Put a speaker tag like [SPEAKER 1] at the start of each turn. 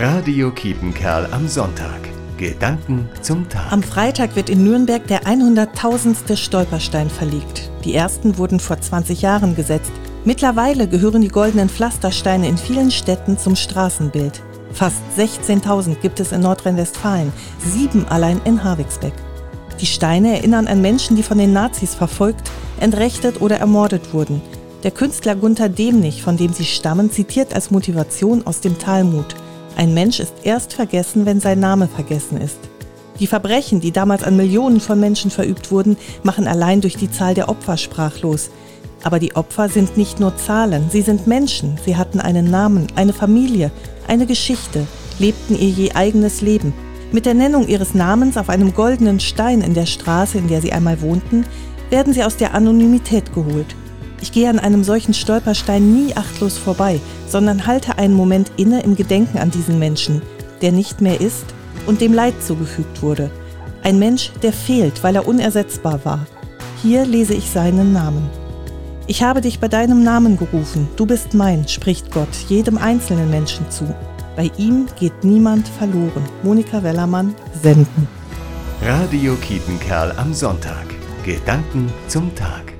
[SPEAKER 1] Radio Kiepenkerl am Sonntag. Gedanken zum Tag.
[SPEAKER 2] Am Freitag wird in Nürnberg der 100.000. Stolperstein verlegt. Die ersten wurden vor 20 Jahren gesetzt. Mittlerweile gehören die goldenen Pflastersteine in vielen Städten zum Straßenbild. Fast 16.000 gibt es in Nordrhein-Westfalen, sieben allein in Havigsbeck. Die Steine erinnern an Menschen, die von den Nazis verfolgt, entrechtet oder ermordet wurden. Der Künstler Gunther Demnig, von dem sie stammen, zitiert als Motivation aus dem Talmud – ein Mensch ist erst vergessen, wenn sein Name vergessen ist. Die Verbrechen, die damals an Millionen von Menschen verübt wurden, machen allein durch die Zahl der Opfer sprachlos. Aber die Opfer sind nicht nur Zahlen, sie sind Menschen, sie hatten einen Namen, eine Familie, eine Geschichte, lebten ihr je eigenes Leben. Mit der Nennung ihres Namens auf einem goldenen Stein in der Straße, in der sie einmal wohnten, werden sie aus der Anonymität geholt. Ich gehe an einem solchen Stolperstein nie achtlos vorbei, sondern halte einen Moment inne im Gedenken an diesen Menschen, der nicht mehr ist und dem Leid zugefügt wurde. Ein Mensch, der fehlt, weil er unersetzbar war. Hier lese ich seinen Namen. Ich habe dich bei deinem Namen gerufen, du bist mein, spricht Gott jedem einzelnen Menschen zu. Bei ihm geht niemand verloren. Monika Wellermann, Senden.
[SPEAKER 1] Radio Kietenkerl am Sonntag. Gedanken zum Tag.